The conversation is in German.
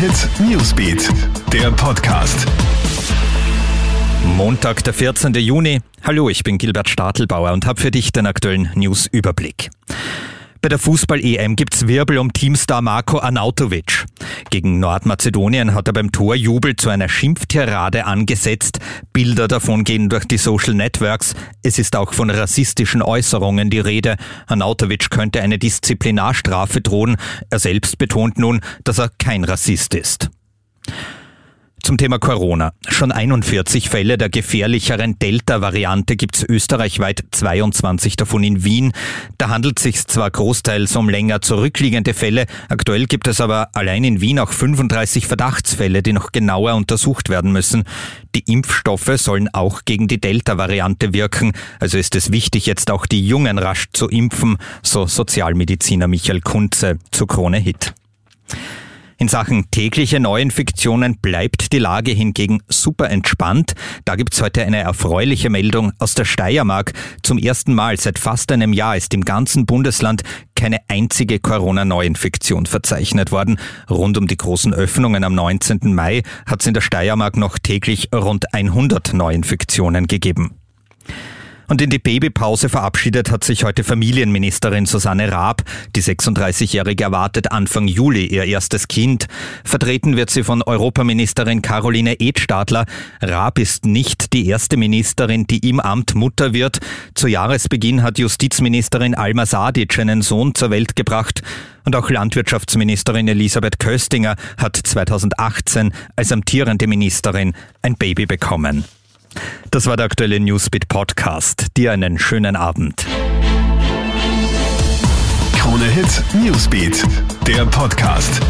Hit Newsbeat, der Podcast. Montag, der 14. Juni. Hallo, ich bin Gilbert Stadelbauer und habe für dich den aktuellen News-Überblick. Bei der Fußball-EM gibt's Wirbel um Teamstar Marco Arnautovic. Gegen Nordmazedonien hat er beim Torjubel zu einer Schimpftirade angesetzt. Bilder davon gehen durch die Social Networks. Es ist auch von rassistischen Äußerungen die Rede. Arnautovic könnte eine Disziplinarstrafe drohen. Er selbst betont nun, dass er kein Rassist ist. Zum Thema Corona. Schon 41 Fälle der gefährlicheren Delta-Variante gibt's österreichweit, 22 davon in Wien. Da handelt sich zwar großteils um länger zurückliegende Fälle, aktuell gibt es aber allein in Wien auch 35 Verdachtsfälle, die noch genauer untersucht werden müssen. Die Impfstoffe sollen auch gegen die Delta-Variante wirken, also ist es wichtig, jetzt auch die Jungen rasch zu impfen, so Sozialmediziner Michael Kunze zu Krone Hit. In Sachen tägliche Neuinfektionen bleibt die Lage hingegen super entspannt. Da gibt's heute eine erfreuliche Meldung aus der Steiermark. Zum ersten Mal seit fast einem Jahr ist im ganzen Bundesland keine einzige Corona-Neuinfektion verzeichnet worden. Rund um die großen Öffnungen am 19. Mai hat es in der Steiermark noch täglich rund 100 Neuinfektionen gegeben. Und in die Babypause verabschiedet hat sich heute Familienministerin Susanne Raab. Die 36-Jährige erwartet Anfang Juli ihr erstes Kind. Vertreten wird sie von Europaministerin Caroline Edstadler. Raab ist nicht die erste Ministerin, die im Amt Mutter wird. Zu Jahresbeginn hat Justizministerin Alma Sadic einen Sohn zur Welt gebracht. Und auch Landwirtschaftsministerin Elisabeth Köstinger hat 2018 als amtierende Ministerin ein Baby bekommen. Das war der aktuelle Newsbeat Podcast. Dir einen schönen Abend. Krone Hit Newsbeat, der Podcast.